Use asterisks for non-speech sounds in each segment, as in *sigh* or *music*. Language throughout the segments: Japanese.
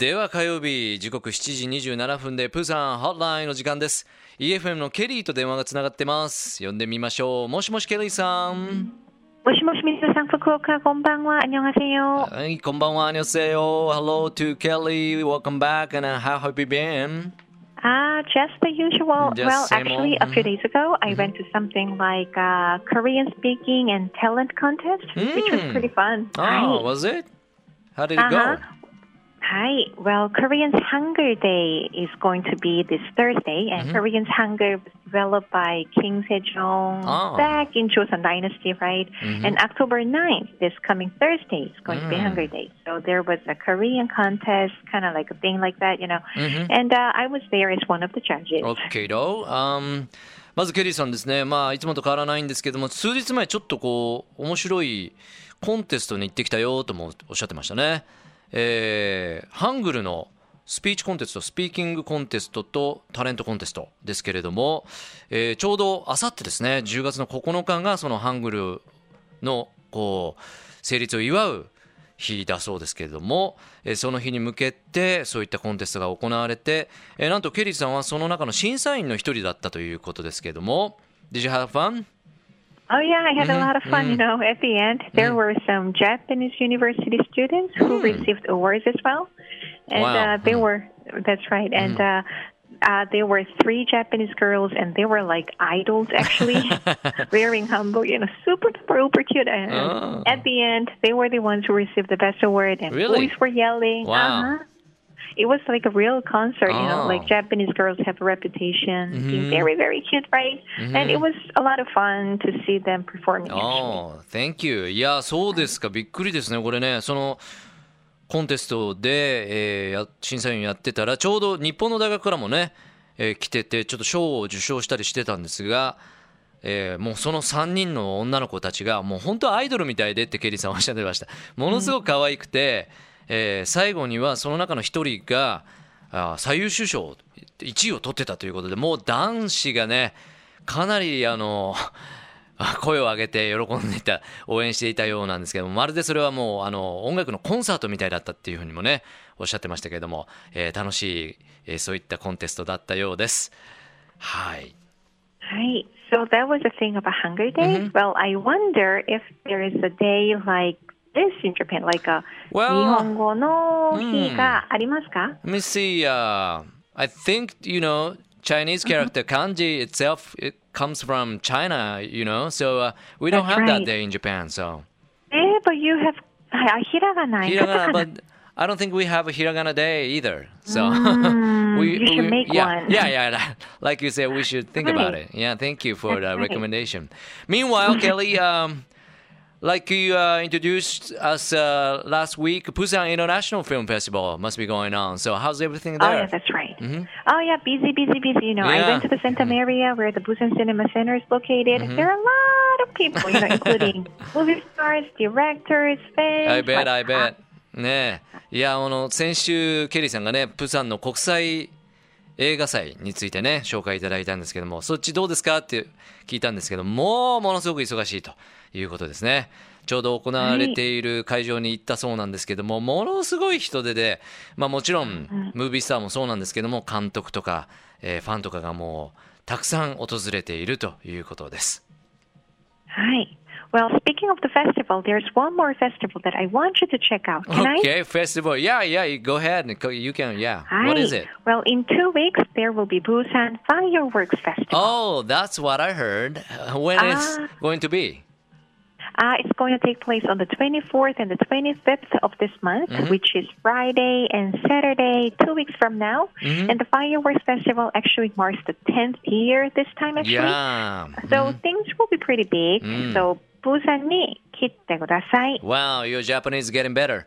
では火曜日時刻7時27分でプーさんホットラインの時間です EFM のケリーと電話がつながってます呼んでみましょうもしもしケリーさんもしもし皆さん福岡こんばんは안녕하세요はいこんばんは안녕하세요 Hello to Kelly welcome back and how have you been Ah, just the usual. Just well, same actually, old. a few days ago, I went to something like a Korean speaking and talent contest, which was Mm. pretty fun. Oh was it How did it go Uh-huh. Hi. Well, Korean's Hunger Day is going to be this Thursday, and Mm-hmm. Korean's Hunger was developed by King Sejong Oh. back in Joseon Dynasty, right? And October 9th, this coming Thursday, is going to be Mm. Hunger Day. So there was a Korean contest, kind of like a thing like that, you know. Mhm. And uh, I was there as one of the judges. OK どう、um, まずケリーさんですね、まあ、いつもと変わらないんですけども数日前ちょっとこう面白いコンテストに行ってきたよともおっしゃってましたね、 えーハングルのスピーチコンテストスピーキングコンテストとタレントコンテストですけれども、えーちょうどあさってですね10月の9日がそのハングルのこう成立を祝う日だそうですけれども、えーその日に向けてそういったコンテストが行われて、えーなんとケリーさんはその中の審査員の一人だったということですけれども Did you have fun? Oh yeah, I had a lot of fun. You know, at the end there were some Japanese university students who received awards as well, and Wow. uh, they were. That's right, and. Uh, uh, there were three Japanese girls, and they were like idols, actually, *laughs* wearing hanbok, you know, super, super, super cute. And Oh. at the end, they were the ones who received the best award, and Really? boys were yelling. Wow. Uh-huh. It was like a real concert, you know, Oh. like Japanese girls have a reputation being Mhm. very, very cute, right? And it was a lot of fun to see them performing. あ、Thank you. いや、そうですか。びっくりですね。これね、そのコンテストで、えーや審査員やってたら、ちょうど日本の大学からもね、えー来てて、ちょっと賞を受賞したりしてたんですが、えーもうその3人の女の子たちが、もう本当アイドルみたいでってケリーさんおっしゃってました。ものすごく可愛くて、えー最後にはその中の一人が、あー最優秀賞1位を取ってたということで、もう男子がね、かなりあの、あ *laughs* 声を上げて喜んでいた応援していたようなんですけどもまるでそれはもうあの音楽のコンサートみたいだったっていうふうにもねおっしゃってましたけれども、えー楽しい、えーそういったコンテストだったようですはい。Right. So that was a thing of a Hunger Day. Well, I wonder if there is a day like this in Japan, like a Well, 日本語の日がありますか Let me see. Uh, I think you know Chinese character kanji itself. It comes from China, you know. So uh, we don't That's have that right. day in Japan. So えー、but you have あひらがない。 hiragana, but I don't think we have a hiragana day either. So *laughs* you should make yeah, one. yeah, yeah. *laughs* Like you said, we should think about Right. it. Yeah, thank you for That's the right. recommendation. Meanwhile, *laughs* Kelly, um, like you uh, introduced us uh, last week, Busan International Film Festival must be going on. So how's everything Oh, there? yeah, that's right. Oh, yeah, busy, busy, busy. You know, I Yeah. went to the Centum area where the Busan Cinema Center is located. There are a lot of people, you know, *laughs* including movie stars, directors, fans. I bet, like, I bet. ねえ。いや、あの、先週、ケリーさんがね、プサンの国際 映画祭についてね、紹介いただいたんですけども、そっちどうですかって聞いたんですけど、もうものすごく忙しいということですね。ちょうど行われている会場に行ったそうなんですけども、ものすごい人手で、まあもちろん、ムービースターもそうなんですけども、監督とか、えーファンとかがもう、たくさん訪れているということです。Hi. Well, speaking of the festival, there's one more festival that I want you to check out. Can I? Okay, festival. Yeah, yeah, you go ahead. and You can, yeah. Hi. What is it? Well, in two weeks, there will be Busan Fireworks Festival. Oh, that's what I heard. Uh, When is Ah. going to be? Uh, it's going to take place on the 24th and the 25th of this month, Mm-hmm. which is Friday and Saturday, two weeks from now. Mm-hmm. And the Fireworks Festival actually marks the 10th year this time, actually. Yeah. So things will be pretty big. Mm. So, 부산に来てください。Wow, your Japanese getting better.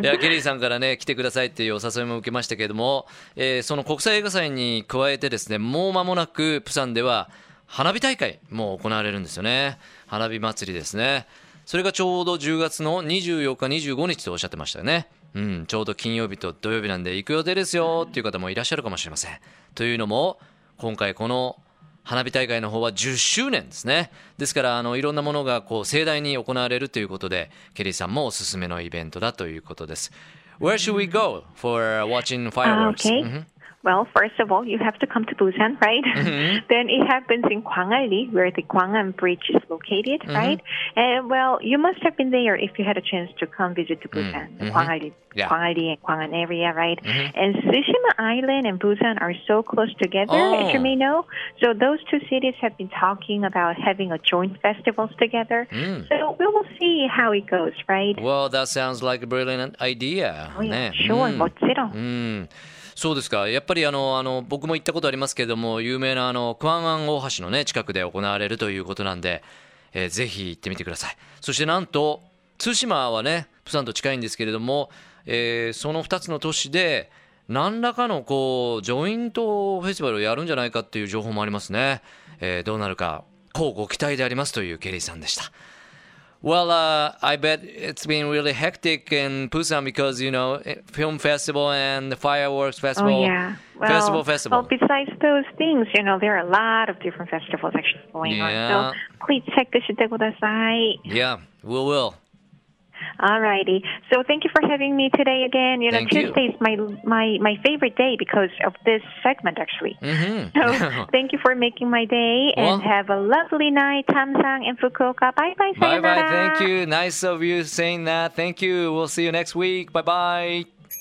いやケリーさんからね来てくださいっていうお誘いも受けましたけれども、えーその国際映画祭に加えてですねもう間もなくプサンでは花火大会も行われるんですよね。花火祭りですね。それがちょうど10月の24日25日とおっしゃってましたよね。うんちょうど金曜日と土曜日なんで行く予定ですよっていう方もいらっしゃるかもしれません。というのも今回この花火大会の方は10周年ですね。ですから、あの、いろんなものがこう盛大に行われるということで、ケリーさんもおすすめのイベントだということです。Where should we go for uh, watching fireworks? Okay. Mhm. Well, first of all, you have to come to Busan, right? Mm-hmm. *laughs* then it happens in Gwangalli, where the Gwangan Bridge is located, mm-hmm. right? And well, you must have been there if you had a chance to come visit to mm-hmm. Busan, mm-hmm. Gwangali, yeah. And Gwangan area, right? Mm-hmm. And Tsushima Island and Busan are so close together, oh. as you oh. may know. So those two cities have been talking about having a joint festivals together. Mm. So we will see how it goes, right? Well, that sounds like a brilliant idea. Oh, yeah. sure, mm. 멋지다. Mm. そうですか、やっぱりあのあの僕も行ったことありますけれども、有名なあのクアンアン大橋の、ね、近くで行われるということなんで、えーぜひ行ってみてください。そしてなんと、対馬はね、プサンと近いんですけれども、えーその2つの都市で、何らかのこうジョイントフェスティバルをやるんじゃないかっていう情報もありますね。えーどうなるか、こうご期待でありますというケリーさんでした。Well, uh, I bet it's been really hectic in Busan because you know film festival and the fireworks festival. Oh yeah. Well, festival, festival. Well, besides those things, you know, there are a lot of different festivals actually going Yeah. on. So please check this out. yeah, we will. Alrighty. So thank you for having me today again. You know, Thank you. Tuesday is my my my favorite day because of this segment actually. Mhm. So *laughs* thank you for making my day Well- and have a lovely night, Tamsang and Fukuoka. Bye bye. Bye bye. Thank you. Nice of you saying that. Thank you. We'll see you next week. Bye bye.